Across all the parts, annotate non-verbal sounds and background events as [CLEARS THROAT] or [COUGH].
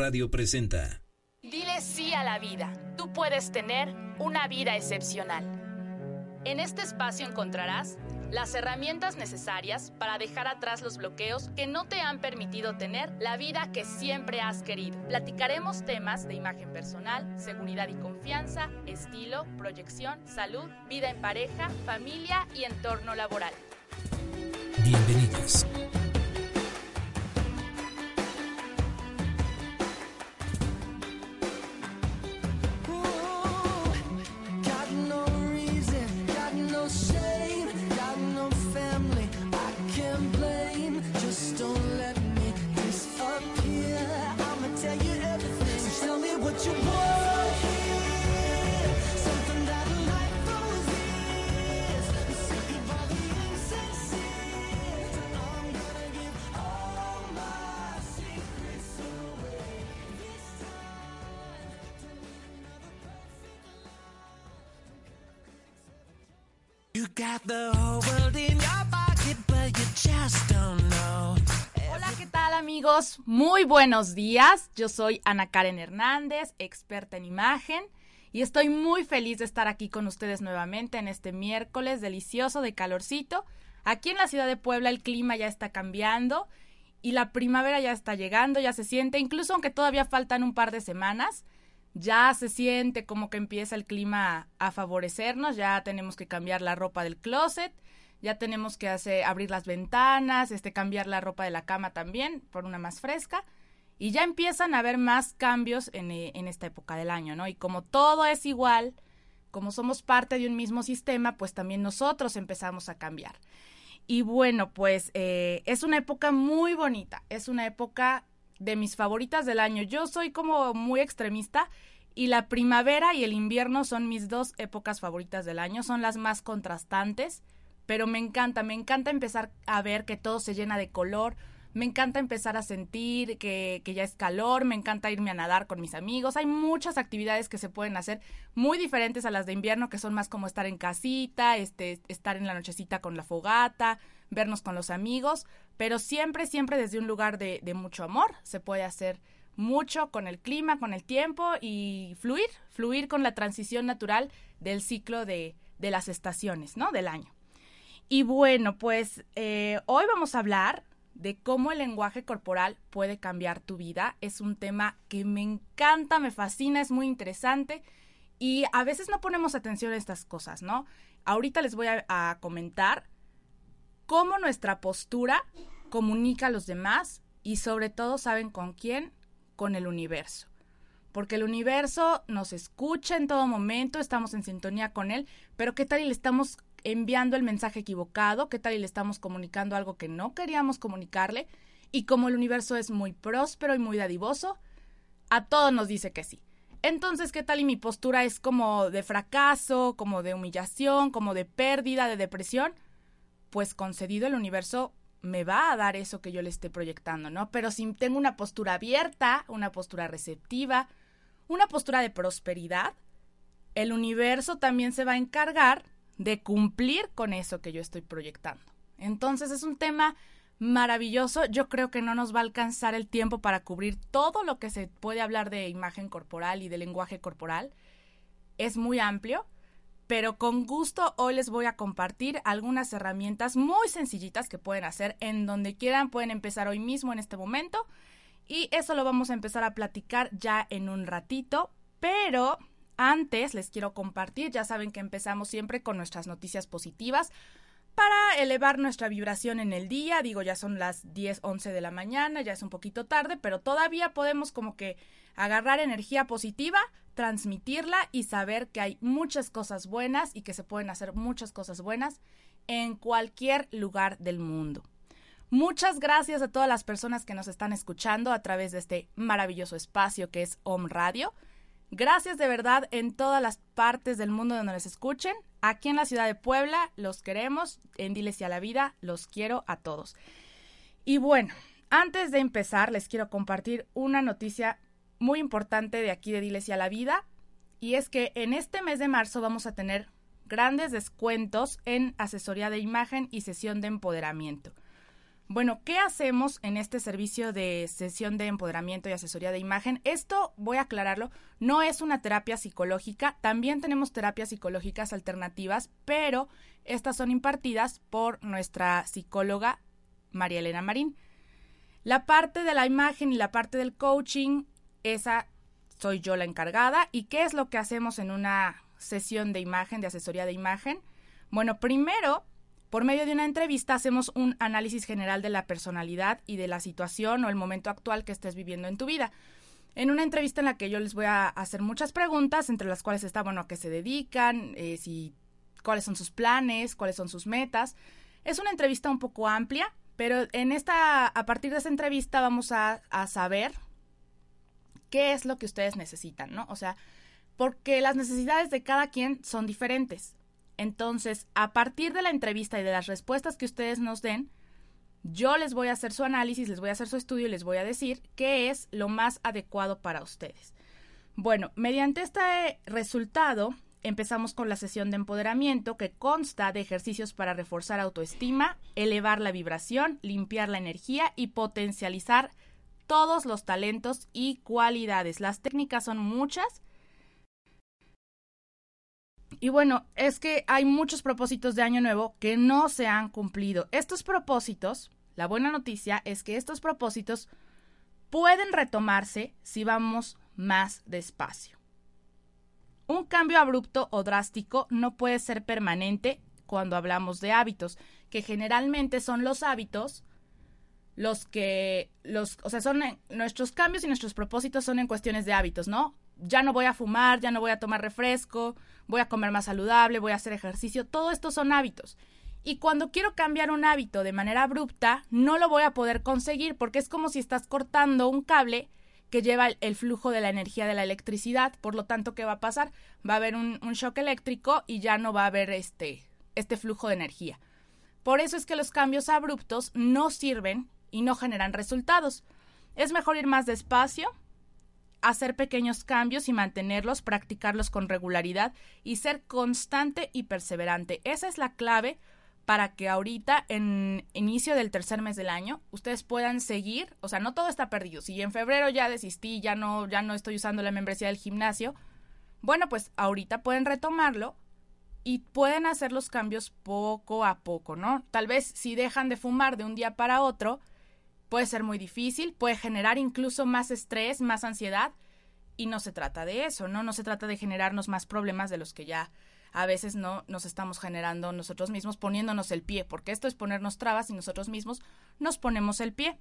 Radio presenta. Dile sí a la vida. Tú puedes tener una vida excepcional. En este espacio encontrarás las herramientas necesarias para dejar atrás los bloqueos que no te han permitido tener la vida que siempre has querido. Platicaremos temas de imagen personal, seguridad y confianza, estilo, proyección, salud, vida en pareja, familia y entorno laboral. Bienvenidos. Muy buenos días. Yo soy Ana Karen Hernández, experta en imagen, y estoy muy feliz de estar aquí con ustedes nuevamente en este miércoles delicioso de calorcito. Aquí en la ciudad de Puebla el clima ya está cambiando y la primavera ya está llegando, ya se siente, incluso aunque todavía faltan un par de semanas, ya se siente como que empieza el clima a favorecernos, ya tenemos que cambiar la ropa del closet, ya tenemos que hacer, abrir las ventanas, este, cambiar la ropa de la cama también por una más fresca. Y ya empiezan a haber más cambios en, eh, en esta época del año, ¿no? Y como todo es igual, como somos parte de un mismo sistema, pues también nosotros empezamos a cambiar. Y bueno, pues eh, es una época muy bonita, es una época de mis favoritas del año. Yo soy como muy extremista y la primavera y el invierno son mis dos épocas favoritas del año, son las más contrastantes, pero me encanta, me encanta empezar a ver que todo se llena de color, me encanta empezar a sentir que, que, ya es calor, me encanta irme a nadar con mis amigos. Hay muchas actividades que se pueden hacer muy diferentes a las de invierno, que son más como estar en casita, este, estar en la nochecita con la fogata, vernos con los amigos, pero siempre, siempre desde un lugar de, de mucho amor. Se puede hacer mucho con el clima, con el tiempo y fluir, fluir con la transición natural del ciclo de, de las estaciones, ¿no? Del año. Y bueno, pues eh, hoy vamos a hablar de cómo el lenguaje corporal puede cambiar tu vida. Es un tema que me encanta, me fascina, es muy interesante y a veces no ponemos atención a estas cosas, ¿no? Ahorita les voy a, a comentar cómo nuestra postura comunica a los demás y sobre todo saben con quién, con el universo. Porque el universo nos escucha en todo momento, estamos en sintonía con él, pero ¿qué tal y le estamos enviando el mensaje equivocado? ¿Qué tal y le estamos comunicando algo que no queríamos comunicarle? Y como el universo es muy próspero y muy dadivoso, a todos nos dice que sí. Entonces, ¿qué tal y mi postura es como de fracaso, como de humillación, como de pérdida, de depresión? Pues concedido el universo me va a dar eso que yo le esté proyectando, ¿no? Pero si tengo una postura abierta, una postura receptiva, una postura de prosperidad, el universo también se va a encargar de cumplir con eso que yo estoy proyectando. Entonces es un tema maravilloso. Yo creo que no nos va a alcanzar el tiempo para cubrir todo lo que se puede hablar de imagen corporal y de lenguaje corporal. Es muy amplio, pero con gusto hoy les voy a compartir algunas herramientas muy sencillitas que pueden hacer en donde quieran. Pueden empezar hoy mismo en este momento. Y eso lo vamos a empezar a platicar ya en un ratito. Pero antes les quiero compartir, ya saben que empezamos siempre con nuestras noticias positivas para elevar nuestra vibración en el día. Digo, ya son las 10, 11 de la mañana, ya es un poquito tarde, pero todavía podemos como que agarrar energía positiva, transmitirla y saber que hay muchas cosas buenas y que se pueden hacer muchas cosas buenas en cualquier lugar del mundo. Muchas gracias a todas las personas que nos están escuchando a través de este maravilloso espacio que es Home Radio. Gracias de verdad en todas las partes del mundo donde nos escuchen. Aquí en la ciudad de Puebla los queremos. En Diles y a la Vida los quiero a todos. Y bueno, antes de empezar les quiero compartir una noticia muy importante de aquí de Diles y a la Vida. Y es que en este mes de marzo vamos a tener grandes descuentos en asesoría de imagen y sesión de empoderamiento. Bueno, ¿qué hacemos en este servicio de sesión de empoderamiento y asesoría de imagen? Esto, voy a aclararlo, no es una terapia psicológica, también tenemos terapias psicológicas alternativas, pero estas son impartidas por nuestra psicóloga María Elena Marín. La parte de la imagen y la parte del coaching, esa soy yo la encargada. ¿Y qué es lo que hacemos en una sesión de imagen, de asesoría de imagen? Bueno, primero por medio de una entrevista hacemos un análisis general de la personalidad y de la situación o el momento actual que estés viviendo en tu vida. En una entrevista en la que yo les voy a hacer muchas preguntas, entre las cuales está, bueno, a qué se dedican, eh, si, cuáles son sus planes, cuáles son sus metas. Es una entrevista un poco amplia, pero en esta, a partir de esa entrevista vamos a, a saber qué es lo que ustedes necesitan, ¿no? O sea, porque las necesidades de cada quien son diferentes. Entonces, a partir de la entrevista y de las respuestas que ustedes nos den, yo les voy a hacer su análisis, les voy a hacer su estudio y les voy a decir qué es lo más adecuado para ustedes. Bueno, mediante este resultado, empezamos con la sesión de empoderamiento que consta de ejercicios para reforzar autoestima, elevar la vibración, limpiar la energía y potencializar todos los talentos y cualidades. Las técnicas son muchas y bueno, es que hay muchos propósitos de Año Nuevo que no se han cumplido. Estos propósitos, la buena noticia es que estos propósitos pueden retomarse si vamos más despacio. Un cambio abrupto o drástico no puede ser permanente cuando hablamos de hábitos, que generalmente son los hábitos los que los, o sea, son nuestros cambios y nuestros propósitos son en cuestiones de hábitos, ¿no? Ya no voy a fumar, ya no voy a tomar refresco, voy a comer más saludable, voy a hacer ejercicio, todo esto son hábitos. Y cuando quiero cambiar un hábito de manera abrupta, no lo voy a poder conseguir porque es como si estás cortando un cable que lleva el flujo de la energía de la electricidad. Por lo tanto, ¿qué va a pasar? Va a haber un, un shock eléctrico y ya no va a haber este, este flujo de energía. Por eso es que los cambios abruptos no sirven y no generan resultados. Es mejor ir más despacio, hacer pequeños cambios y mantenerlos, practicarlos con regularidad y ser constante y perseverante. Esa es la clave para que ahorita, en inicio del tercer mes del año, ustedes puedan seguir, o sea, no todo está perdido. Si en febrero ya desistí, ya no, ya no estoy usando la membresía del gimnasio, bueno, pues ahorita pueden retomarlo y pueden hacer los cambios poco a poco, ¿no? Tal vez si dejan de fumar de un día para otro, Puede ser muy difícil, puede generar incluso más estrés, más ansiedad, y no se trata de eso, ¿no? No se trata de generarnos más problemas de los que ya a veces no nos estamos generando nosotros mismos poniéndonos el pie, porque esto es ponernos trabas y nosotros mismos nos ponemos el pie,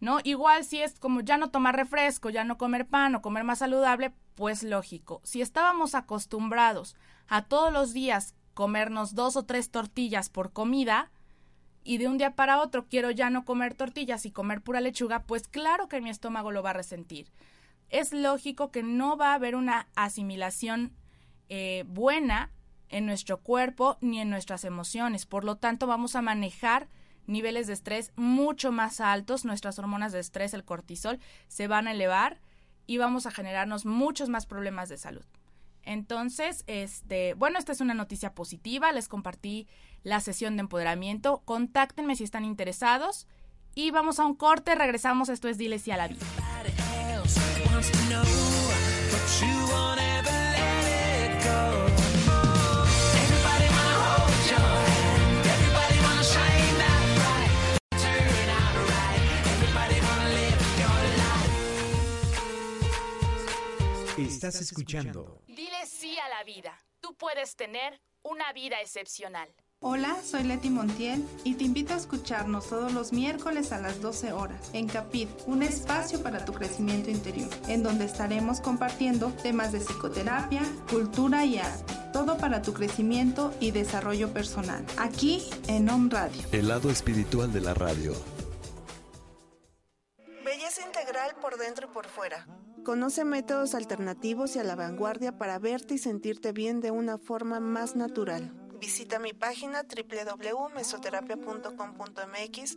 ¿no? Igual si es como ya no tomar refresco, ya no comer pan o comer más saludable, pues lógico. Si estábamos acostumbrados a todos los días comernos dos o tres tortillas por comida, y de un día para otro quiero ya no comer tortillas y comer pura lechuga, pues claro que mi estómago lo va a resentir. Es lógico que no va a haber una asimilación eh, buena en nuestro cuerpo ni en nuestras emociones. Por lo tanto, vamos a manejar niveles de estrés mucho más altos. Nuestras hormonas de estrés, el cortisol, se van a elevar y vamos a generarnos muchos más problemas de salud. Entonces, este, bueno, esta es una noticia positiva. Les compartí la sesión de empoderamiento. Contáctenme si están interesados. Y vamos a un corte, regresamos. Esto es Diles y a la vida. Estás escuchando. Sí a la vida. Tú puedes tener una vida excepcional. Hola, soy Leti Montiel y te invito a escucharnos todos los miércoles a las 12 horas en Capit, un espacio para tu crecimiento interior, en donde estaremos compartiendo temas de psicoterapia, cultura y arte, todo para tu crecimiento y desarrollo personal, aquí en Home Radio. El lado espiritual de la radio. Por dentro y por fuera. Conoce métodos alternativos y a la vanguardia para verte y sentirte bien de una forma más natural. Visita mi página www.mesoterapia.com.mx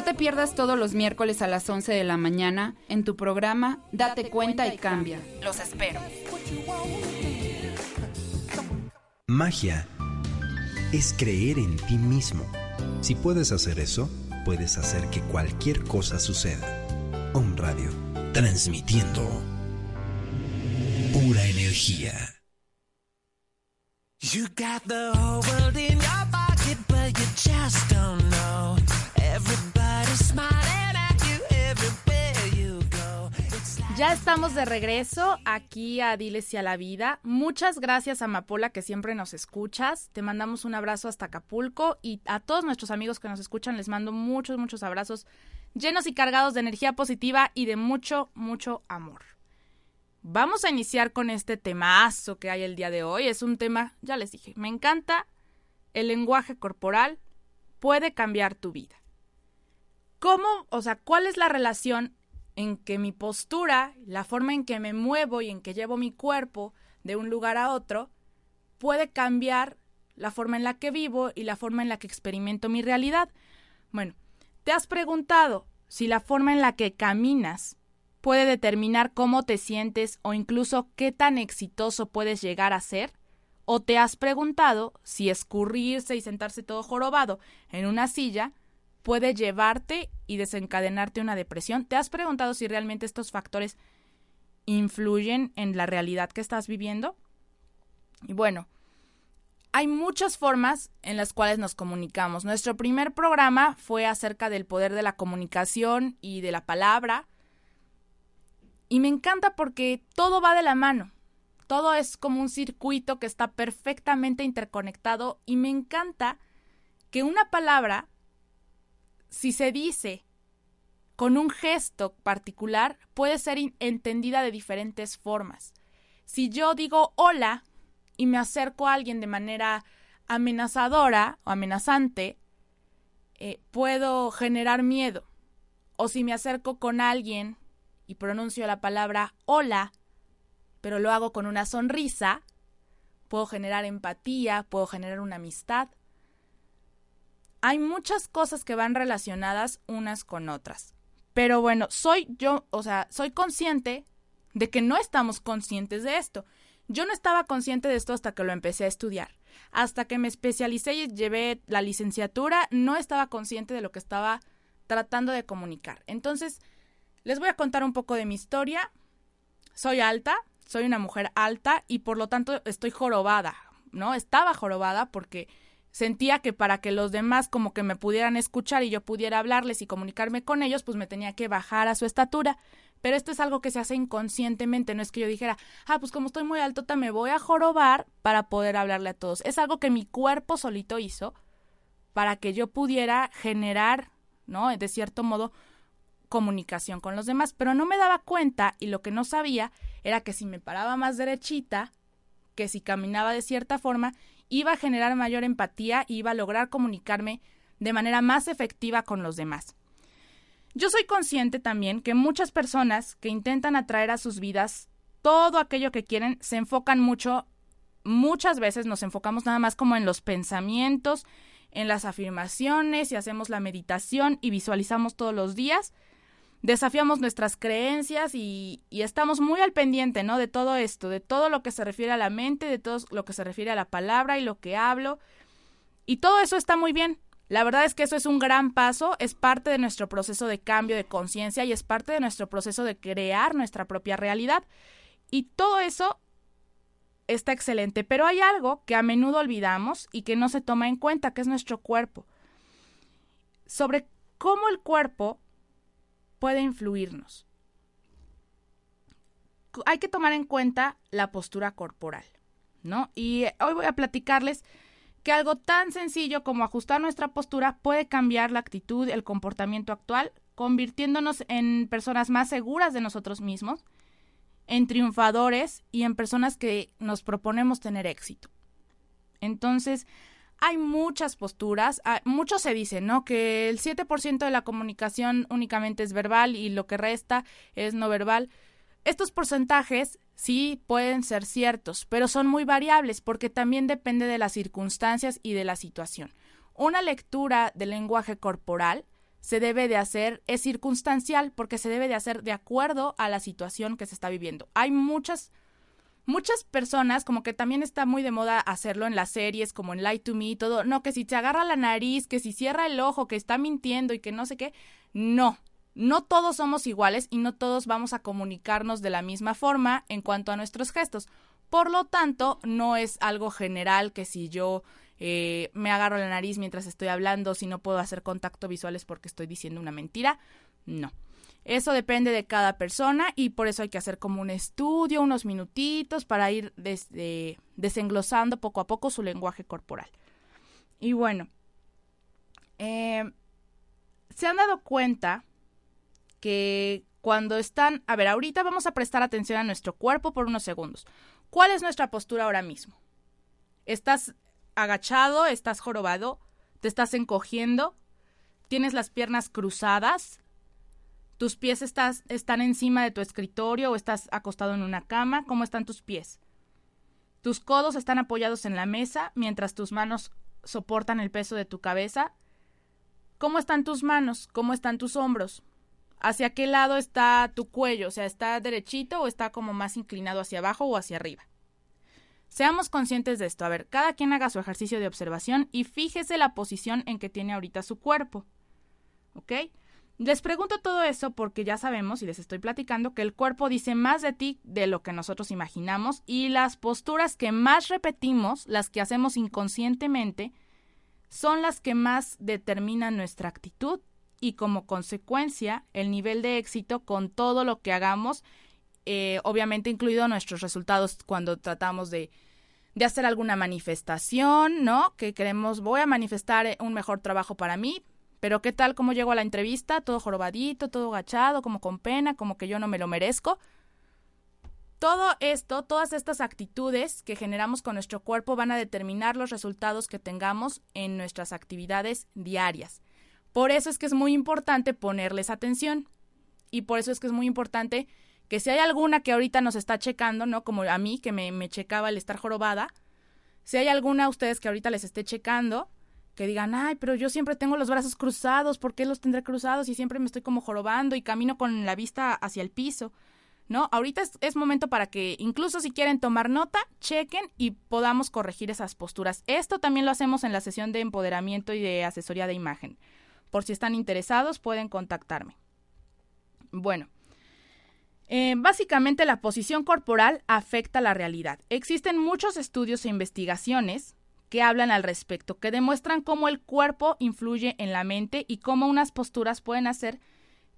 No te pierdas todos los miércoles a las 11 de la mañana en tu programa Date cuenta y cambia. Los espero. Magia es creer en ti mismo. Si puedes hacer eso, puedes hacer que cualquier cosa suceda. Un Radio, transmitiendo pura energía. You got the whole world in your pocket, but you just don't know. Ya estamos de regreso aquí a Diles y a la Vida. Muchas gracias a Mapola que siempre nos escuchas. Te mandamos un abrazo hasta Acapulco y a todos nuestros amigos que nos escuchan les mando muchos, muchos abrazos llenos y cargados de energía positiva y de mucho, mucho amor. Vamos a iniciar con este temazo que hay el día de hoy. Es un tema, ya les dije, me encanta. El lenguaje corporal puede cambiar tu vida. ¿Cómo, o sea, cuál es la relación en que mi postura, la forma en que me muevo y en que llevo mi cuerpo de un lugar a otro, puede cambiar la forma en la que vivo y la forma en la que experimento mi realidad. Bueno, ¿te has preguntado si la forma en la que caminas puede determinar cómo te sientes o incluso qué tan exitoso puedes llegar a ser? ¿O te has preguntado si escurrirse y sentarse todo jorobado en una silla puede llevarte y desencadenarte una depresión. ¿Te has preguntado si realmente estos factores influyen en la realidad que estás viviendo? Y bueno, hay muchas formas en las cuales nos comunicamos. Nuestro primer programa fue acerca del poder de la comunicación y de la palabra. Y me encanta porque todo va de la mano. Todo es como un circuito que está perfectamente interconectado y me encanta que una palabra si se dice con un gesto particular, puede ser entendida de diferentes formas. Si yo digo hola y me acerco a alguien de manera amenazadora o amenazante, eh, puedo generar miedo. O si me acerco con alguien y pronuncio la palabra hola, pero lo hago con una sonrisa, puedo generar empatía, puedo generar una amistad hay muchas cosas que van relacionadas unas con otras. Pero bueno, soy yo, o sea, soy consciente de que no estamos conscientes de esto. Yo no estaba consciente de esto hasta que lo empecé a estudiar. Hasta que me especialicé y llevé la licenciatura, no estaba consciente de lo que estaba tratando de comunicar. Entonces, les voy a contar un poco de mi historia. Soy alta, soy una mujer alta y por lo tanto estoy jorobada, ¿no? Estaba jorobada porque Sentía que para que los demás como que me pudieran escuchar y yo pudiera hablarles y comunicarme con ellos, pues me tenía que bajar a su estatura. Pero esto es algo que se hace inconscientemente, no es que yo dijera, ah, pues como estoy muy alto, me voy a jorobar para poder hablarle a todos. Es algo que mi cuerpo solito hizo para que yo pudiera generar, ¿no? De cierto modo, comunicación con los demás. Pero no me daba cuenta y lo que no sabía era que si me paraba más derechita, que si caminaba de cierta forma, iba a generar mayor empatía y iba a lograr comunicarme de manera más efectiva con los demás. Yo soy consciente también que muchas personas que intentan atraer a sus vidas todo aquello que quieren se enfocan mucho, muchas veces nos enfocamos nada más como en los pensamientos, en las afirmaciones y hacemos la meditación y visualizamos todos los días, desafiamos nuestras creencias y, estamos muy al pendiente, ¿no? De todo esto, de todo lo que se refiere a la mente, de todo lo que se refiere a la palabra y lo que hablo. Y todo eso está muy bien. La verdad es que eso es un gran paso, es parte de nuestro proceso de cambio de conciencia y es parte de nuestro proceso de crear nuestra propia realidad. Y todo eso está excelente, pero hay algo que a menudo olvidamos y que no se toma en cuenta, que es nuestro cuerpo. Sobre cómo el cuerpo puede influirnos. Hay que tomar en cuenta la postura corporal, ¿no? Y hoy voy a platicarles que algo tan sencillo como ajustar nuestra postura puede cambiar la actitud, el comportamiento actual, convirtiéndonos en personas más seguras de nosotros mismos, en triunfadores y en personas que nos proponemos tener éxito. Entonces, hay muchas posturas, mucho se dice, ¿no? Que el 7% de la comunicación únicamente es verbal y lo que resta es no verbal. Estos porcentajes sí pueden ser ciertos, pero son muy variables porque también depende de las circunstancias y de la situación. Una lectura del lenguaje corporal se debe de hacer, es circunstancial porque se debe de hacer de acuerdo a la situación que se está viviendo. Hay muchas, muchas personas, como que también está muy de moda hacerlo en las series, como en Light to Me y todo, no, que si te agarra la nariz, que si cierra el ojo, que está mintiendo y que no sé qué, no, no todos somos iguales y no todos vamos a comunicarnos de la misma forma en cuanto a nuestros gestos. Por lo tanto, no es algo general que si yo eh, me agarro la nariz mientras estoy hablando, si no puedo hacer contacto visual es porque estoy diciendo una mentira. No. Eso depende de cada persona y por eso hay que hacer como un estudio, unos minutitos para ir desde, desenglosando poco a poco su lenguaje corporal. Y bueno, eh, se han dado cuenta que cuando están, a ver, ahorita vamos a prestar atención a nuestro cuerpo por unos segundos. ¿Cuál es nuestra postura ahora mismo? ¿Estás agachado? ¿Estás jorobado? ¿Te estás encogiendo? ¿Tienes las piernas cruzadas? ¿Tus pies estás, están encima de tu escritorio o estás acostado en una cama? ¿Cómo están tus pies? ¿Tus codos están apoyados en la mesa mientras tus manos soportan el peso de tu cabeza? ¿Cómo están tus manos? ¿Cómo están tus hombros? hacia qué lado está tu cuello, o sea, está derechito o está como más inclinado hacia abajo o hacia arriba. Seamos conscientes de esto. A ver, cada quien haga su ejercicio de observación y fíjese la posición en que tiene ahorita su cuerpo. ¿Ok? Les pregunto todo eso porque ya sabemos y les estoy platicando que el cuerpo dice más de ti de lo que nosotros imaginamos y las posturas que más repetimos, las que hacemos inconscientemente, son las que más determinan nuestra actitud y como consecuencia el nivel de éxito con todo lo que hagamos, eh, obviamente incluido nuestros resultados cuando tratamos de, de hacer alguna manifestación, ¿no? Que queremos, voy a manifestar eh, un mejor trabajo para mí, pero ¿qué tal cómo llego a la entrevista? Todo jorobadito, todo agachado, como con pena, como que yo no me lo merezco. Todo esto, todas estas actitudes que generamos con nuestro cuerpo van a determinar los resultados que tengamos en nuestras actividades diarias. Por eso es que es muy importante ponerles atención. Y por eso es que es muy importante que si hay alguna que ahorita nos está checando, ¿no? Como a mí, que me, me checaba el estar jorobada, si hay alguna a ustedes que ahorita les esté checando, que digan, ay, pero yo siempre tengo los brazos cruzados, ¿por qué los tendré cruzados y siempre me estoy como jorobando y camino con la vista hacia el piso? ¿No? Ahorita es, momento para que, incluso si quieren tomar nota, chequen y podamos corregir esas posturas. Esto también lo hacemos en la sesión de empoderamiento y de asesoría de imagen. Por si están interesados, pueden contactarme. Bueno, eh, básicamente la posición corporal afecta la realidad. Existen muchos estudios e investigaciones que hablan al respecto, que demuestran cómo el cuerpo influye en la mente y cómo unas posturas pueden hacer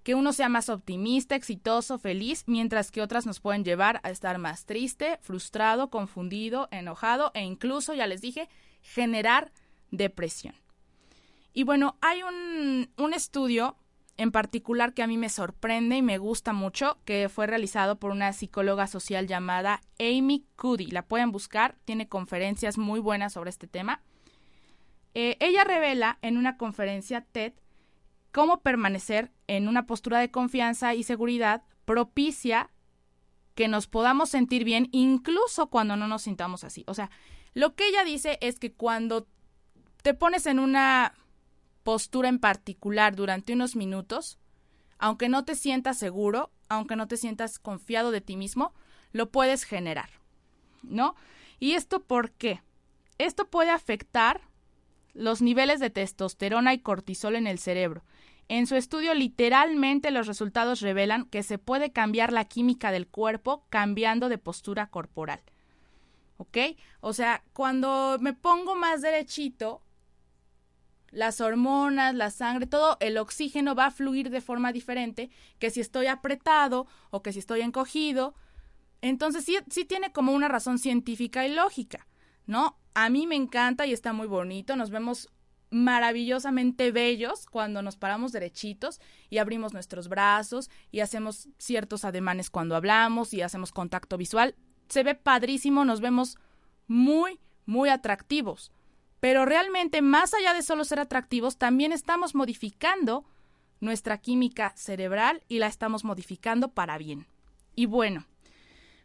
que uno sea más optimista, exitoso, feliz, mientras que otras nos pueden llevar a estar más triste, frustrado, confundido, enojado e incluso, ya les dije, generar depresión. Y bueno, hay un, un estudio en particular que a mí me sorprende y me gusta mucho, que fue realizado por una psicóloga social llamada Amy Cuddy. La pueden buscar, tiene conferencias muy buenas sobre este tema. Eh, ella revela en una conferencia TED cómo permanecer en una postura de confianza y seguridad propicia que nos podamos sentir bien incluso cuando no nos sintamos así. O sea, lo que ella dice es que cuando te pones en una postura en particular durante unos minutos, aunque no te sientas seguro, aunque no te sientas confiado de ti mismo, lo puedes generar, ¿no? ¿Y esto por qué? Esto puede afectar los niveles de testosterona y cortisol en el cerebro. En su estudio literalmente los resultados revelan que se puede cambiar la química del cuerpo cambiando de postura corporal. ¿Ok? O sea, cuando me pongo más derechito, las hormonas, la sangre, todo el oxígeno va a fluir de forma diferente que si estoy apretado o que si estoy encogido. Entonces sí, sí tiene como una razón científica y lógica, ¿no? A mí me encanta y está muy bonito, nos vemos maravillosamente bellos cuando nos paramos derechitos y abrimos nuestros brazos y hacemos ciertos ademanes cuando hablamos y hacemos contacto visual. Se ve padrísimo, nos vemos muy, muy atractivos. Pero realmente, más allá de solo ser atractivos, también estamos modificando nuestra química cerebral y la estamos modificando para bien. Y bueno,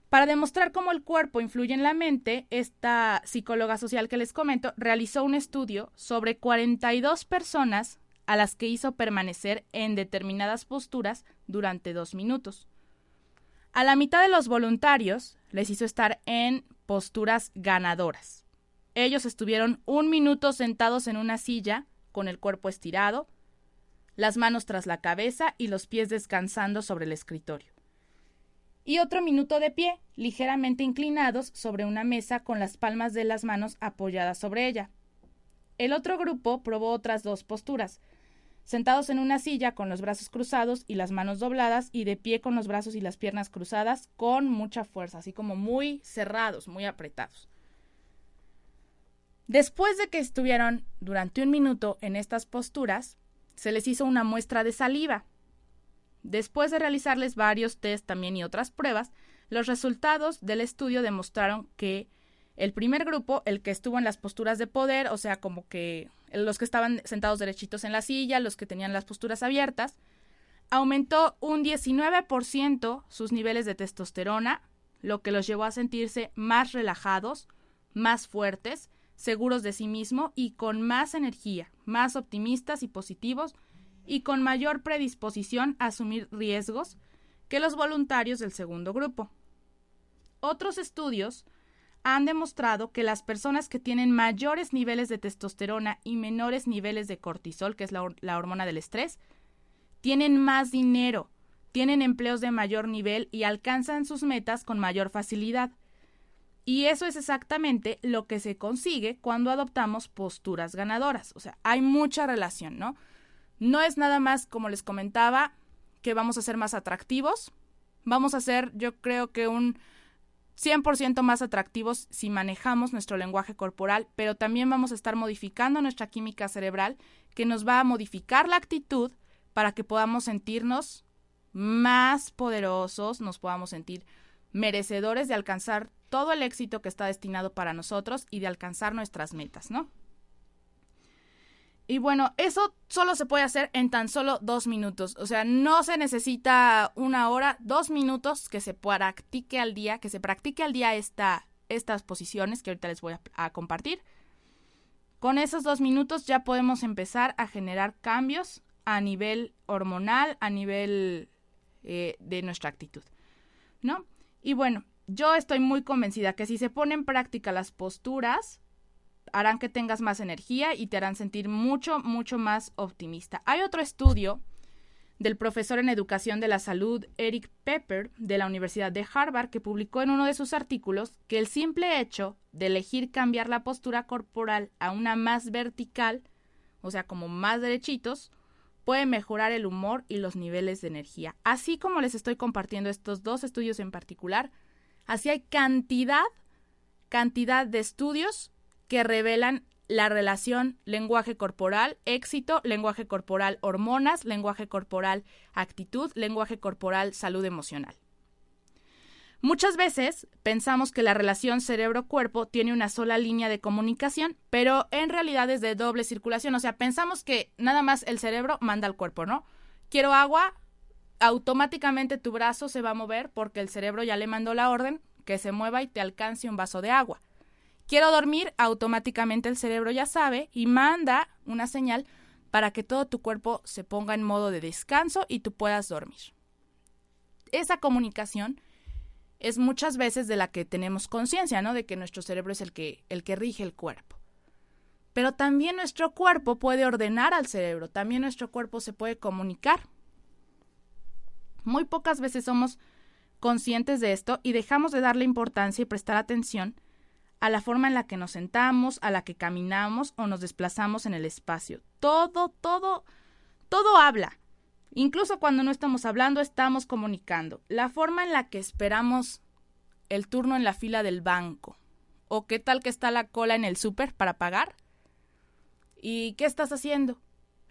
para demostrar cómo el cuerpo influye en la mente, esta psicóloga social que les comento realizó un estudio sobre 42 personas a las que hizo permanecer en determinadas posturas durante dos minutos. A la mitad de los voluntarios les hizo estar en posturas ganadoras. Ellos estuvieron un minuto sentados en una silla, con el cuerpo estirado, las manos tras la cabeza y los pies descansando sobre el escritorio. Y otro minuto de pie, ligeramente inclinados sobre una mesa con las palmas de las manos apoyadas sobre ella. El otro grupo probó otras dos posturas, sentados en una silla con los brazos cruzados y las manos dobladas y de pie con los brazos y las piernas cruzadas con mucha fuerza, así como muy cerrados, muy apretados. Después de que estuvieron durante un minuto en estas posturas, se les hizo una muestra de saliva. Después de realizarles varios test también y otras pruebas, los resultados del estudio demostraron que el primer grupo, el que estuvo en las posturas de poder, o sea, como que los que estaban sentados derechitos en la silla, los que tenían las posturas abiertas, aumentó un 19% sus niveles de testosterona, lo que los llevó a sentirse más relajados, más fuertes seguros de sí mismo y con más energía, más optimistas y positivos y con mayor predisposición a asumir riesgos que los voluntarios del segundo grupo. Otros estudios han demostrado que las personas que tienen mayores niveles de testosterona y menores niveles de cortisol, que es la, la hormona del estrés, tienen más dinero, tienen empleos de mayor nivel y alcanzan sus metas con mayor facilidad. Y eso es exactamente lo que se consigue cuando adoptamos posturas ganadoras. O sea, hay mucha relación, ¿no? No es nada más, como les comentaba, que vamos a ser más atractivos. Vamos a ser, yo creo que un 100% más atractivos si manejamos nuestro lenguaje corporal, pero también vamos a estar modificando nuestra química cerebral que nos va a modificar la actitud para que podamos sentirnos más poderosos, nos podamos sentir merecedores de alcanzar todo el éxito que está destinado para nosotros y de alcanzar nuestras metas, ¿no? Y bueno, eso solo se puede hacer en tan solo dos minutos. O sea, no se necesita una hora, dos minutos que se practique al día, que se practique al día esta, estas posiciones que ahorita les voy a, compartir. Con esos dos minutos ya podemos empezar a generar cambios a nivel hormonal, a nivel eh, de nuestra actitud, ¿no? Y bueno, yo estoy muy convencida que si se ponen en práctica las posturas, harán que tengas más energía y te harán sentir mucho, mucho más optimista. Hay otro estudio del profesor en educación de la salud Eric Pepper de la Universidad de Harvard que publicó en uno de sus artículos que el simple hecho de elegir cambiar la postura corporal a una más vertical, o sea, como más derechitos, puede mejorar el humor y los niveles de energía. Así como les estoy compartiendo estos dos estudios en particular, así hay cantidad, cantidad de estudios que revelan la relación lenguaje corporal, éxito, lenguaje corporal, hormonas, lenguaje corporal, actitud, lenguaje corporal, salud emocional. Muchas veces pensamos que la relación cerebro-cuerpo tiene una sola línea de comunicación, pero en realidad es de doble circulación. O sea, pensamos que nada más el cerebro manda al cuerpo, ¿no? Quiero agua, automáticamente tu brazo se va a mover porque el cerebro ya le mandó la orden que se mueva y te alcance un vaso de agua. Quiero dormir, automáticamente el cerebro ya sabe y manda una señal para que todo tu cuerpo se ponga en modo de descanso y tú puedas dormir. Esa comunicación es muchas veces de la que tenemos conciencia, ¿no? De que nuestro cerebro es el que, el que rige el cuerpo. Pero también nuestro cuerpo puede ordenar al cerebro, también nuestro cuerpo se puede comunicar. Muy pocas veces somos conscientes de esto y dejamos de darle importancia y prestar atención a la forma en la que nos sentamos, a la que caminamos o nos desplazamos en el espacio. Todo, todo, todo habla. Incluso cuando no estamos hablando, estamos comunicando. La forma en la que esperamos el turno en la fila del banco. O qué tal que está la cola en el súper para pagar. ¿Y qué estás haciendo?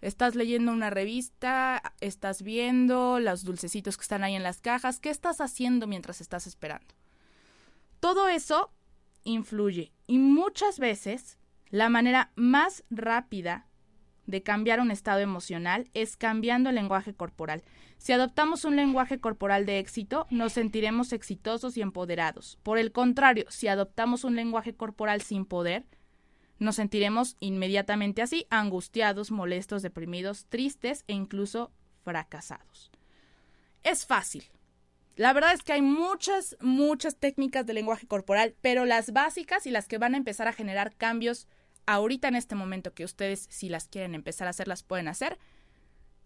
¿Estás leyendo una revista? ¿Estás viendo los dulcecitos que están ahí en las cajas? ¿Qué estás haciendo mientras estás esperando? Todo eso influye y muchas veces la manera más rápida de cambiar un estado emocional es cambiando el lenguaje corporal. Si adoptamos un lenguaje corporal de éxito, nos sentiremos exitosos y empoderados. Por el contrario, si adoptamos un lenguaje corporal sin poder, nos sentiremos inmediatamente así, angustiados, molestos, deprimidos, tristes e incluso fracasados. Es fácil, la verdad es que hay muchas, muchas técnicas de lenguaje corporal, pero las básicas y las que van a empezar a generar cambios ahorita en este momento que ustedes, si las quieren empezar a hacer, las pueden hacer,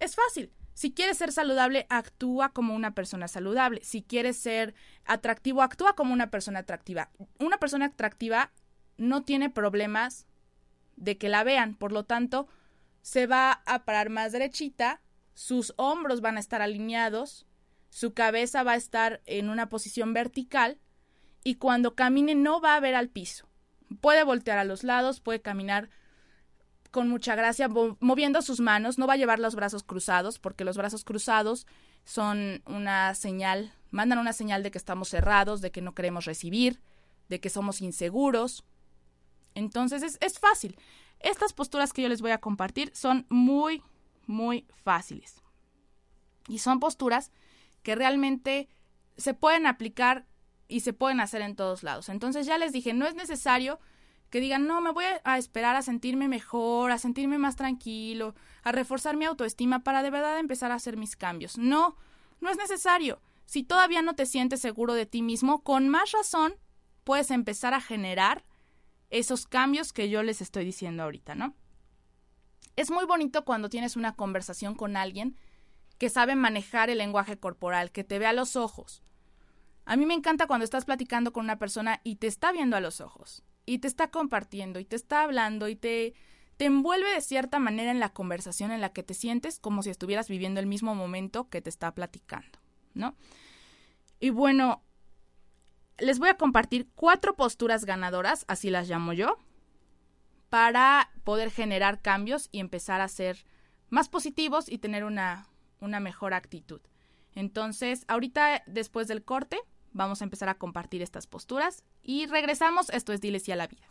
es fácil. Si quieres ser saludable, actúa como una persona saludable. Si quieres ser atractivo, actúa como una persona atractiva. Una persona atractiva no tiene problemas de que la vean, por lo tanto, se va a parar más derechita, sus hombros van a estar alineados, su cabeza va a estar en una posición vertical y cuando camine no va a ver al piso. Puede voltear a los lados, puede caminar con mucha gracia, moviendo sus manos, no va a llevar los brazos cruzados, porque los brazos cruzados son una señal, mandan una señal de que estamos cerrados, de que no queremos recibir, de que somos inseguros. Entonces es, es fácil. Estas posturas que yo les voy a compartir son muy, muy fáciles. Y son posturas que realmente se pueden aplicar y se pueden hacer en todos lados. Entonces ya les dije, no es necesario que digan, no, me voy a esperar a sentirme mejor, a sentirme más tranquilo, a reforzar mi autoestima para de verdad empezar a hacer mis cambios. No, no es necesario. Si todavía no te sientes seguro de ti mismo, con más razón puedes empezar a generar esos cambios que yo les estoy diciendo ahorita, ¿no? Es muy bonito cuando tienes una conversación con alguien que sabe manejar el lenguaje corporal, que te ve a los ojos. A mí me encanta cuando estás platicando con una persona y te está viendo a los ojos, y te está compartiendo, y te está hablando, y te, te envuelve de cierta manera en la conversación en la que te sientes como si estuvieras viviendo el mismo momento que te está platicando, ¿no? Y bueno, les voy a compartir cuatro posturas ganadoras, así las llamo yo, para poder generar cambios y empezar a ser más positivos y tener una, una mejor actitud. Entonces, ahorita después del corte, vamos a empezar a compartir estas posturas y regresamos. Esto es Diles y a la vida.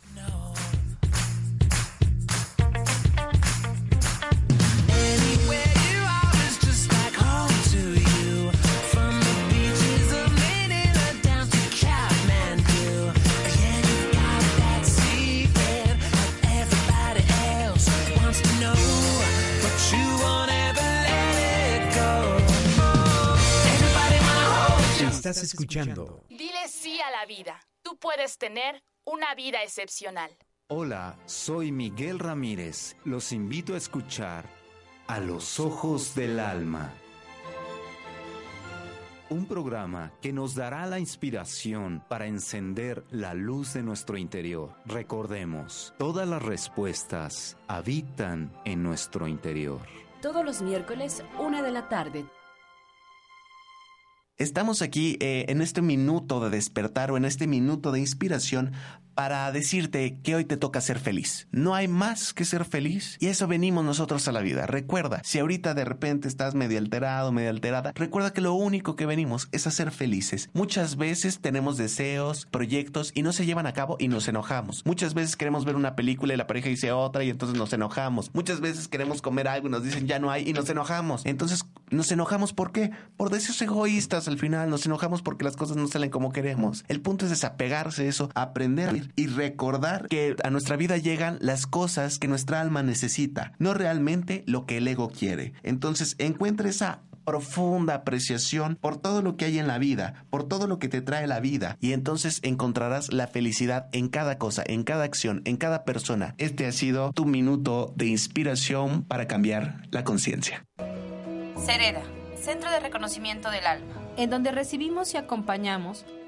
Estás escuchando. Dile sí a la vida. Tú puedes tener una vida excepcional. Hola, soy Miguel Ramírez. Los invito a escuchar A los Ojos del Alma. Un programa que nos dará la inspiración para encender la luz de nuestro interior. Recordemos, todas las respuestas habitan en nuestro interior. Todos los miércoles, una de la tarde. Estamos aquí eh, en este minuto de despertar o en este minuto de inspiración para decirte que hoy te toca ser feliz. No hay más que ser feliz y eso venimos nosotros a la vida. Recuerda, si ahorita de repente estás medio alterado, medio alterada, recuerda que lo único que venimos es a ser felices. Muchas veces tenemos deseos, proyectos y no se llevan a cabo y nos enojamos. Muchas veces queremos ver una película y la pareja dice otra y entonces nos enojamos. Muchas veces queremos comer algo y nos dicen ya no hay y nos enojamos. Entonces nos enojamos ¿por qué? Por deseos egoístas al final. Nos enojamos porque las cosas no salen como queremos. El punto es desapegarse de eso, aprender y recordar que a nuestra vida llegan las cosas que nuestra alma necesita, no realmente lo que el ego quiere. Entonces encuentra esa profunda apreciación por todo lo que hay en la vida, por todo lo que te trae la vida, y entonces encontrarás la felicidad en cada cosa, en cada acción, en cada persona. Este ha sido tu minuto de inspiración para cambiar la conciencia. Cereda, Centro de Reconocimiento del Alma, en donde recibimos y acompañamos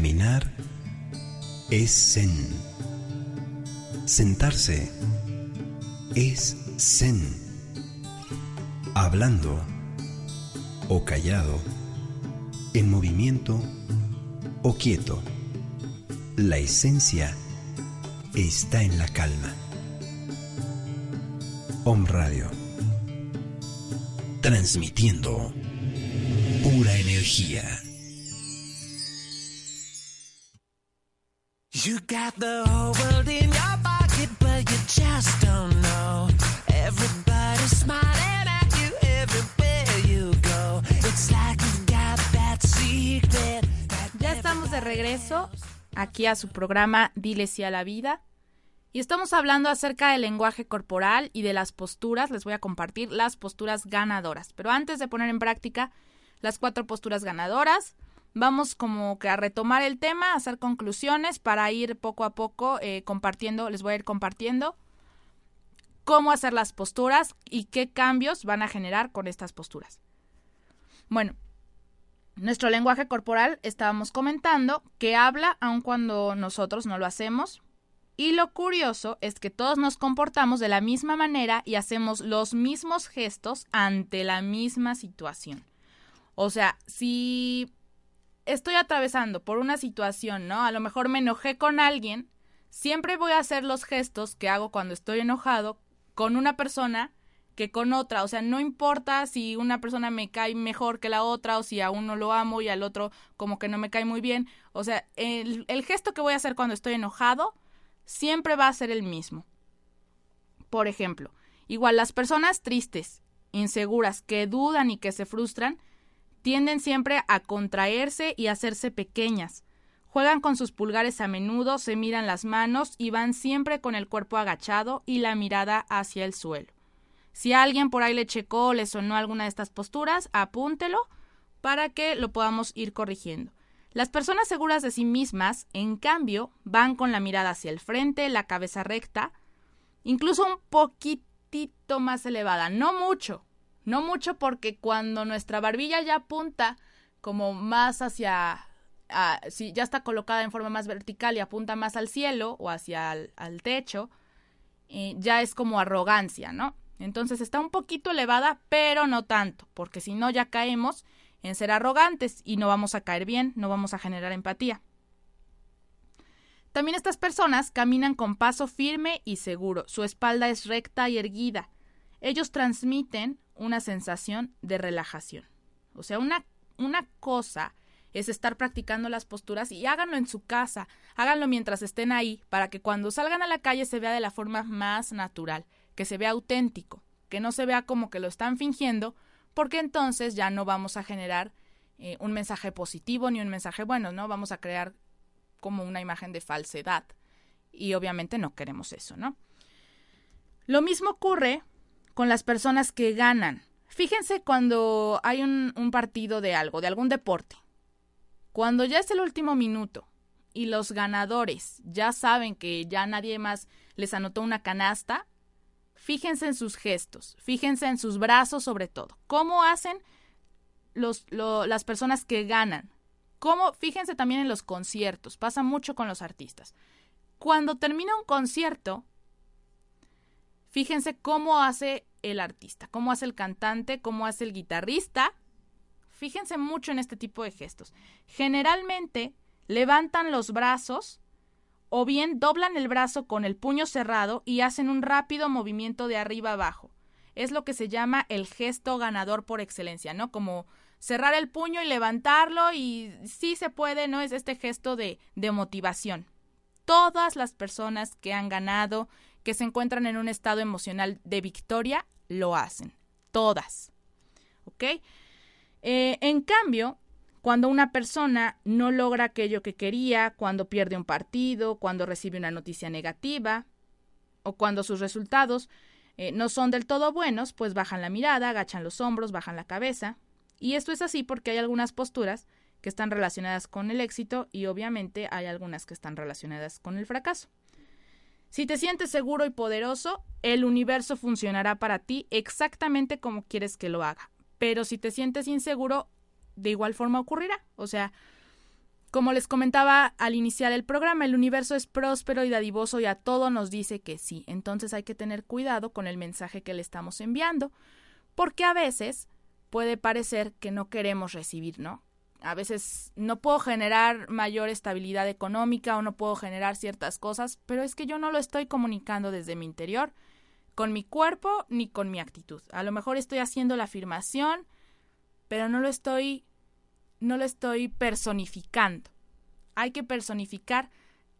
Caminar es zen. Sentarse es zen. Hablando o callado, en movimiento o quieto, la esencia está en la calma. Om Radio. Transmitiendo pura energía. You got the whole world in your pocket, but you just don't know. Everybody's smiling at you everywhere you go. It's like you've got that secret. Ya estamos de regreso aquí a su programa Dile sí a la vida. Y estamos hablando acerca del lenguaje corporal y de las posturas. Les voy a compartir las posturas ganadoras. Pero antes de poner en práctica las cuatro posturas ganadoras, vamos como que a retomar el tema, a hacer conclusiones para ir poco a poco eh, compartiendo, les voy a ir compartiendo cómo hacer las posturas y qué cambios van a generar con estas posturas. Bueno, nuestro lenguaje corporal estábamos comentando que habla aun cuando nosotros no lo hacemos. Y lo curioso es que todos nos comportamos de la misma manera y hacemos los mismos gestos ante la misma situación. O sea, si estoy atravesando por una situación, ¿no? A lo mejor me enojé con alguien, siempre voy a hacer los gestos que hago cuando estoy enojado con una persona que con otra. O sea, no importa si una persona me cae mejor que la otra o si a uno lo amo y al otro como que no me cae muy bien. O sea, el, el gesto que voy a hacer cuando estoy enojado siempre va a ser el mismo. Por ejemplo, igual las personas tristes, inseguras, que dudan y que se frustran, tienden siempre a contraerse y hacerse pequeñas. Juegan con sus pulgares a menudo, se miran las manos y van siempre con el cuerpo agachado y la mirada hacia el suelo. Si alguien por ahí le checó o le sonó alguna de estas posturas, apúntelo para que lo podamos ir corrigiendo. Las personas seguras de sí mismas, en cambio, van con la mirada hacia el frente, la cabeza recta, incluso un poquitito más elevada, no mucho, no mucho porque cuando nuestra barbilla ya apunta como más hacia, si ya está colocada en forma más vertical y apunta más al cielo o hacia al techo, eh, ya es como arrogancia, ¿no? Entonces está un poquito elevada, pero no tanto, porque si no ya caemos en ser arrogantes y no vamos a caer bien, no vamos a generar empatía. También estas personas caminan con paso firme y seguro, su espalda es recta y erguida. Ellos transmiten una sensación de relajación. O sea, una, una cosa es estar practicando las posturas y háganlo en su casa, háganlo mientras estén ahí, para que cuando salgan a la calle se vea de la forma más natural, que se vea auténtico, que no se vea como que lo están fingiendo, porque entonces ya no vamos a generar eh, un mensaje positivo ni un mensaje bueno, ¿no? Vamos a crear como una imagen de falsedad. Y obviamente no queremos eso, ¿no? Lo mismo ocurre con las personas que ganan. Fíjense cuando hay un, partido de algo, de algún deporte. Cuando ya es el último minuto y los ganadores ya saben que ya nadie más les anotó una canasta, fíjense en sus gestos, fíjense en sus brazos sobre todo. ¿Cómo hacen los, las personas que ganan? ¿Cómo? Fíjense también en los conciertos, pasa mucho con los artistas. Cuando termina un concierto, fíjense cómo hace el artista, cómo hace el cantante, cómo hace el guitarrista. Fíjense mucho en este tipo de gestos. Generalmente levantan los brazos o bien doblan el brazo con el puño cerrado y hacen un rápido movimiento de arriba abajo. Es lo que se llama el gesto ganador por excelencia, ¿no? Como cerrar el puño y levantarlo y sí se puede, ¿no? Es este gesto de, de motivación. Todas las personas que han ganado, que se encuentran en un estado emocional de victoria, lo hacen. Todas. ¿Ok? Eh, en cambio, cuando una persona no logra aquello que quería, cuando pierde un partido, cuando recibe una noticia negativa, o cuando sus resultados eh, no son del todo buenos, pues bajan la mirada, agachan los hombros, bajan la cabeza. Y esto es así porque hay algunas posturas que están relacionadas con el éxito y obviamente hay algunas que están relacionadas con el fracaso. Si te sientes seguro y poderoso, el universo funcionará para ti exactamente como quieres que lo haga. Pero si te sientes inseguro, de igual forma ocurrirá. O sea, como les comentaba al iniciar el programa, el universo es próspero y dadivoso y a todo nos dice que sí. Entonces hay que tener cuidado con el mensaje que le estamos enviando, porque a veces puede parecer que no queremos recibir, ¿no? A veces no puedo generar mayor estabilidad económica o no puedo generar ciertas cosas, pero es que yo no lo estoy comunicando desde mi interior, con mi cuerpo ni con mi actitud. A lo mejor estoy haciendo la afirmación, pero no lo estoy no lo estoy personificando. Hay que personificar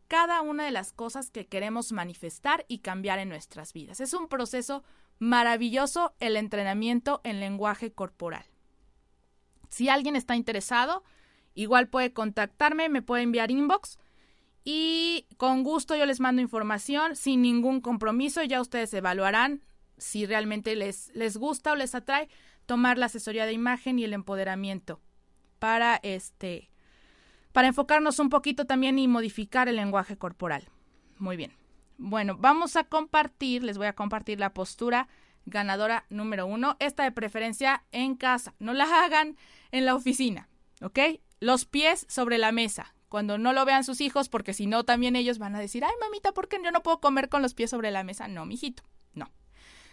cada una de las cosas que queremos manifestar y cambiar en nuestras vidas. Es un proceso maravilloso el entrenamiento en lenguaje corporal. Si alguien está interesado, igual puede contactarme, me puede enviar inbox y con gusto yo les mando información sin ningún compromiso. Ya ustedes evaluarán si realmente les, les gusta o les atrae tomar la asesoría de imagen y el empoderamiento para este para enfocarnos un poquito también y modificar el lenguaje corporal. Muy bien. Bueno, vamos a compartir, les voy a compartir la postura ganadora número uno. Esta de preferencia en casa. No la hagan en la oficina, ¿ok? Los pies sobre la mesa. Cuando no lo vean sus hijos, porque si no, también ellos van a decir, ay, mamita, ¿por qué yo no puedo comer con los pies sobre la mesa? No, mijito, no.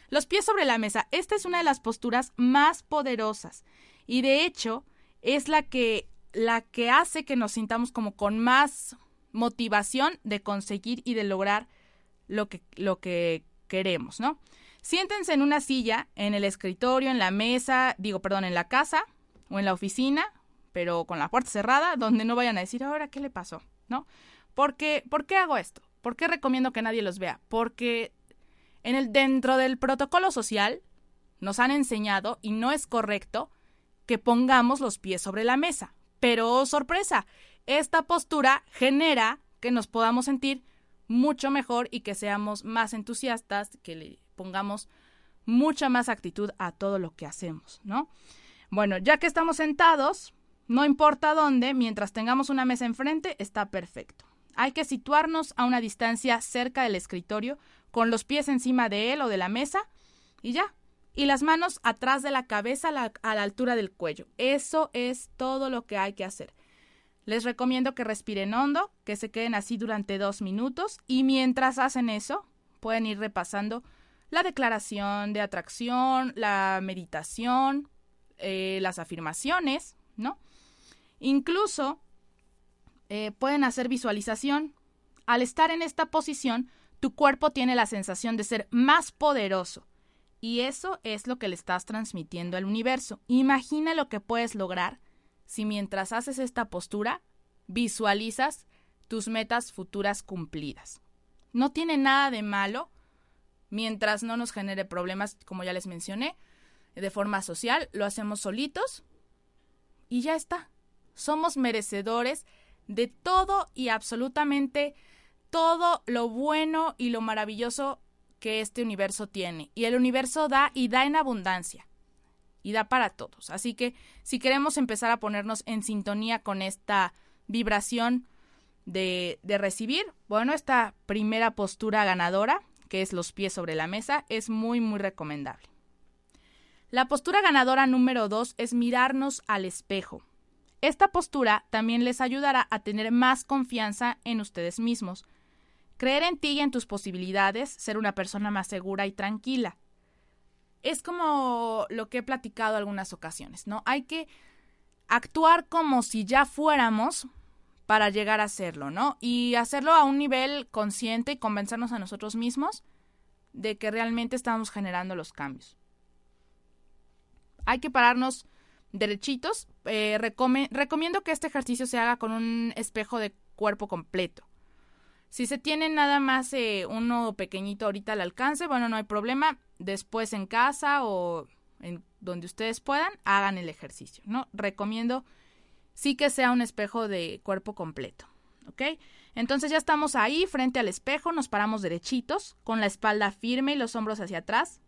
Los pies sobre la mesa. Esta es una de las posturas más poderosas. Y de hecho, es la que, la que hace que nos sintamos como con más motivación de conseguir y de lograr lo que, lo que queremos, ¿no? Siéntense en una silla, en el escritorio, en la mesa, digo, perdón, en la casa o en la oficina, pero con la puerta cerrada, donde no vayan a decir, ahora, ¿qué le pasó? ¿No? Porque, ¿Por qué hago esto? ¿Por qué recomiendo que nadie los vea? Porque en el, dentro del protocolo social nos han enseñado, y no es correcto, que pongamos los pies sobre la mesa. Pero, oh, sorpresa, esta postura genera que nos podamos sentir mucho mejor y que seamos más entusiastas, que le pongamos mucha más actitud a todo lo que hacemos, ¿no? Bueno, ya que estamos sentados, no importa dónde, mientras tengamos una mesa enfrente, está perfecto. Hay que situarnos a una distancia cerca del escritorio, con los pies encima de él o de la mesa, y ya. Y las manos atrás de la cabeza a la, altura del cuello. Eso es todo lo que hay que hacer. Les recomiendo que respiren hondo, que se queden así durante dos minutos y mientras hacen eso, pueden ir repasando la declaración de atracción, la meditación, eh, las afirmaciones, ¿no? Incluso eh, pueden hacer visualización. Al estar en esta posición, tu cuerpo tiene la sensación de ser más poderoso. Y eso es lo que le estás transmitiendo al universo. Imagina lo que puedes lograr si mientras haces esta postura visualizas tus metas futuras cumplidas. No tiene nada de malo mientras no nos genere problemas, como ya les mencioné, de forma social, lo hacemos solitos y ya está. Somos merecedores de todo y absolutamente todo lo bueno y lo maravilloso que este universo tiene. Y el universo da y da en abundancia. Y da para todos. Así que si queremos empezar a ponernos en sintonía con esta vibración de, de recibir, bueno, esta primera postura ganadora que es los pies sobre la mesa, es muy, muy recomendable. La postura ganadora número dos es mirarnos al espejo. Esta postura también les ayudará a tener más confianza en ustedes mismos, creer en ti y en tus posibilidades, ser una persona más segura y tranquila. Es como lo que he platicado algunas ocasiones, ¿no? Hay que actuar como si ya fuéramos, para llegar a hacerlo, ¿no? Y hacerlo a un nivel consciente y convencernos a nosotros mismos de que realmente estamos generando los cambios. Hay que pararnos derechitos. Eh, recomiendo que este ejercicio se haga con un espejo de cuerpo completo. Si se tiene nada más eh, uno pequeñito ahorita al alcance, bueno, no hay problema. Después en casa o en donde ustedes puedan, hagan el ejercicio, ¿no? Recomiendo sí que sea un espejo de cuerpo completo, ¿ok? Entonces ya estamos ahí frente al espejo, nos paramos derechitos, con la espalda firme y los hombros hacia atrás.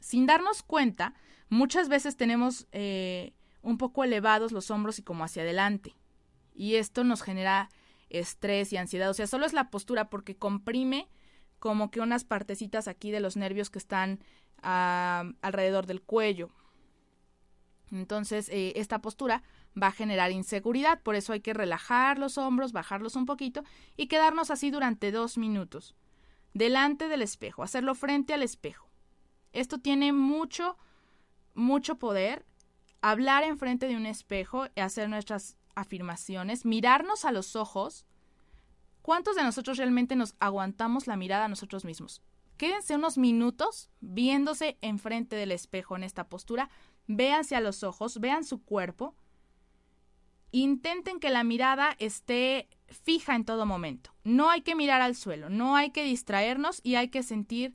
Sin darnos cuenta, muchas veces tenemos eh, un poco elevados los hombros y como hacia adelante. Y esto nos genera estrés y ansiedad. O sea, solo es la postura porque comprime como que unas partecitas aquí de los nervios que están ah, alrededor del cuello. Entonces, eh, esta postura va a generar inseguridad, por eso hay que relajar los hombros, bajarlos un poquito y quedarnos así durante dos minutos, delante del espejo, hacerlo frente al espejo. Esto tiene mucho, mucho poder. Hablar enfrente de un espejo y hacer nuestras afirmaciones, mirarnos a los ojos. ¿Cuántos de nosotros realmente nos aguantamos la mirada a nosotros mismos? Quédense unos minutos viéndose enfrente del espejo en esta postura, véanse a los ojos, vean su cuerpo, intenten que la mirada esté fija en todo momento. No hay que mirar al suelo, no hay que distraernos y hay que sentir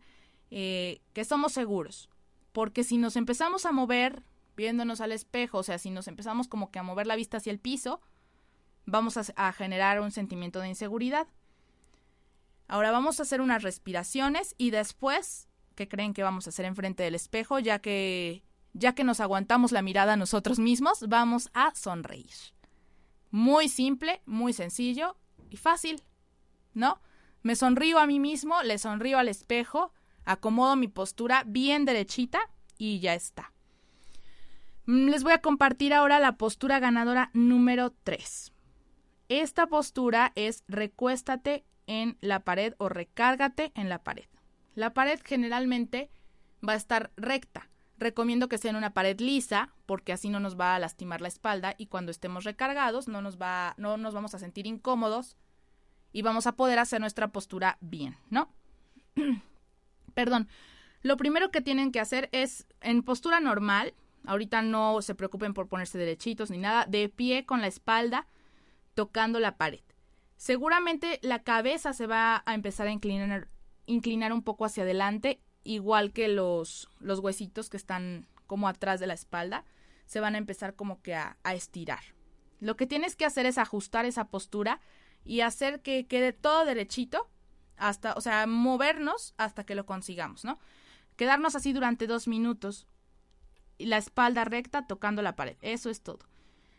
eh, que somos seguros. Porque si nos empezamos a mover viéndonos al espejo, o sea, si nos empezamos como que a mover la vista hacia el piso, vamos a, generar un sentimiento de inseguridad. Ahora vamos a hacer unas respiraciones y después, ¿qué creen que vamos a hacer enfrente del espejo? Ya que, ya que nos aguantamos la mirada a nosotros mismos, vamos a sonreír. Muy simple, muy sencillo y fácil, ¿no? Me sonrío a mí mismo, le sonrío al espejo, acomodo mi postura bien derechita y ya está. Mm, les voy a compartir ahora la postura ganadora número 3. Esta postura es recuéstate en la pared o recárgate en la pared. La pared generalmente va a estar recta. Recomiendo que sea en una pared lisa porque así no nos va a lastimar la espalda y cuando estemos recargados no nos va no nos vamos a sentir incómodos y vamos a poder hacer nuestra postura bien, ¿no? [CLEARS THROAT] Perdón. Lo primero que tienen que hacer es en postura normal, Ahorita no se preocupen por ponerse derechitos ni nada, de pie con la espalda tocando la pared. Seguramente la cabeza se va a empezar a inclinar, inclinar un poco hacia adelante, igual que los, los huesitos que están como atrás de la espalda, se van a empezar como que a, a estirar. Lo que tienes que hacer es ajustar esa postura y hacer que quede todo derechito hasta, o sea, movernos hasta que lo consigamos, ¿no? Quedarnos así durante dos minutos la espalda recta tocando la pared. Eso es todo.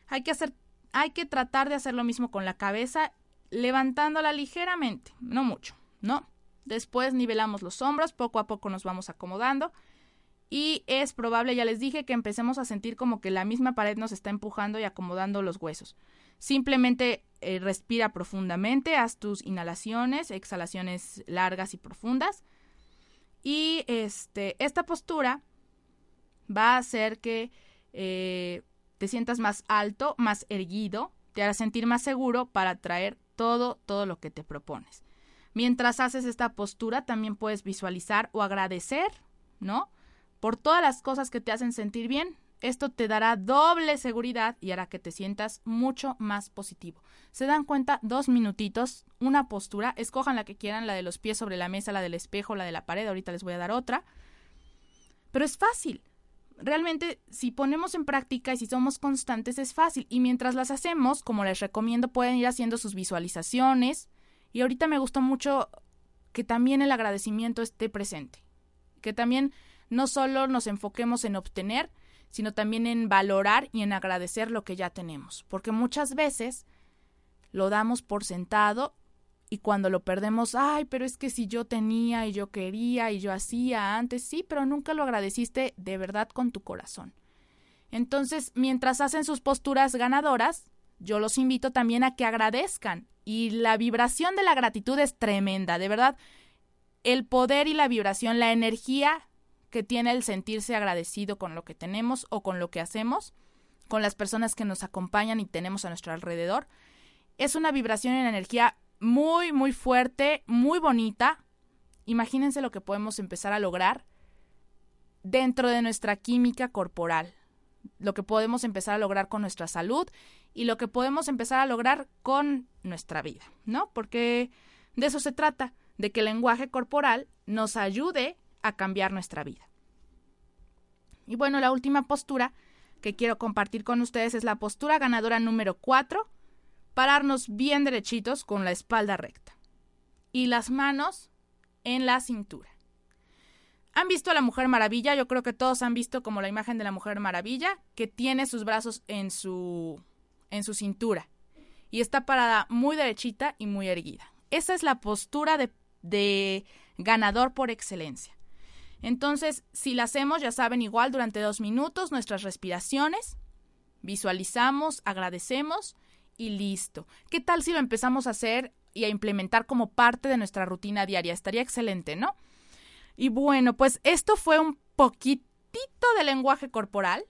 Hay que hacer, hay que tratar de hacer lo mismo con la cabeza, levantándola ligeramente, no mucho, ¿no? Después nivelamos los hombros, poco a poco nos vamos acomodando y es probable, ya les dije, que empecemos a sentir como que la misma pared nos está empujando y acomodando los huesos. Simplemente eh, respira profundamente, haz tus inhalaciones, exhalaciones largas y profundas. Y este, esta postura va a hacer que eh, te sientas más alto, más erguido, te hará sentir más seguro para traer todo, todo lo que te propones. Mientras haces esta postura, también puedes visualizar o agradecer, ¿no? Por todas las cosas que te hacen sentir bien. Esto te dará doble seguridad y hará que te sientas mucho más positivo. Se dan cuenta, dos minutitos, una postura, escojan la que quieran, la de los pies sobre la mesa, la del espejo, la de la pared, ahorita les voy a dar otra. Pero es fácil realmente si ponemos en práctica y si somos constantes es fácil. Y mientras las hacemos, como les recomiendo, pueden ir haciendo sus visualizaciones. Y ahorita me gustó mucho que también el agradecimiento esté presente. Que también no solo nos enfoquemos en obtener, sino también en valorar y en agradecer lo que ya tenemos. Porque muchas veces lo damos por sentado y cuando lo perdemos, ay, pero es que si yo tenía y yo quería y yo hacía antes, sí, pero nunca lo agradeciste de verdad con tu corazón. Entonces, mientras hacen sus posturas ganadoras, yo los invito también a que agradezcan. Y la vibración de la gratitud es tremenda, de verdad. El poder y la vibración, la energía que tiene el sentirse agradecido con lo que tenemos o con lo que hacemos, con las personas que nos acompañan y tenemos a nuestro alrededor, es una vibración en energía muy, muy fuerte, muy bonita. Imagínense lo que podemos empezar a lograr dentro de nuestra química corporal, lo que podemos empezar a lograr con nuestra salud y lo que podemos empezar a lograr con nuestra vida, ¿no? Porque de eso se trata, de que el lenguaje corporal nos ayude a cambiar nuestra vida. Y bueno, la última postura que quiero compartir con ustedes es la postura ganadora número 4, pararnos bien derechitos con la espalda recta y las manos en la cintura. ¿Han visto a la Mujer Maravilla? Yo creo que todos han visto como la imagen de la Mujer Maravilla, que tiene sus brazos en su, en su cintura y está parada muy derechita y muy erguida. Esa es la postura de, de ganador por excelencia. Entonces, si la hacemos, ya saben, igual durante dos minutos, nuestras respiraciones, visualizamos, agradecemos y listo. ¿Qué tal si lo empezamos a hacer y a implementar como parte de nuestra rutina diaria? Estaría excelente, ¿no? Y bueno, pues esto fue un poquitito de lenguaje corporal.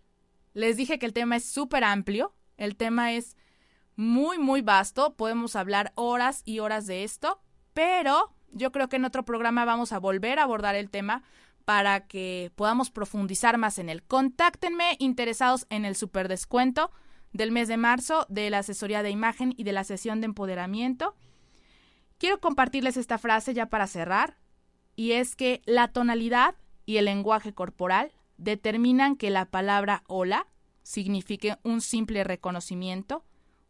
Les dije que el tema es súper amplio, el tema es muy, muy vasto, podemos hablar horas y horas de esto, pero yo creo que en otro programa vamos a volver a abordar el tema para que podamos profundizar más en él. Contáctenme interesados en el super descuento del mes de marzo de la asesoría de imagen y de la sesión de empoderamiento. Quiero compartirles esta frase ya para cerrar y es que la tonalidad y el lenguaje corporal determinan que la palabra hola signifique un simple reconocimiento,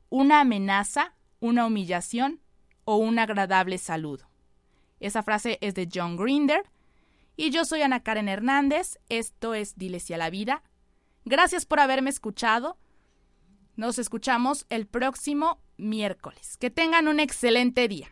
una amenaza, una humillación o un agradable saludo. Esa frase es de John Grinder y yo soy Ana Karen Hernández. Esto es Diles a la vida. Gracias por haberme escuchado. Nos escuchamos el próximo miércoles. Que tengan un excelente día.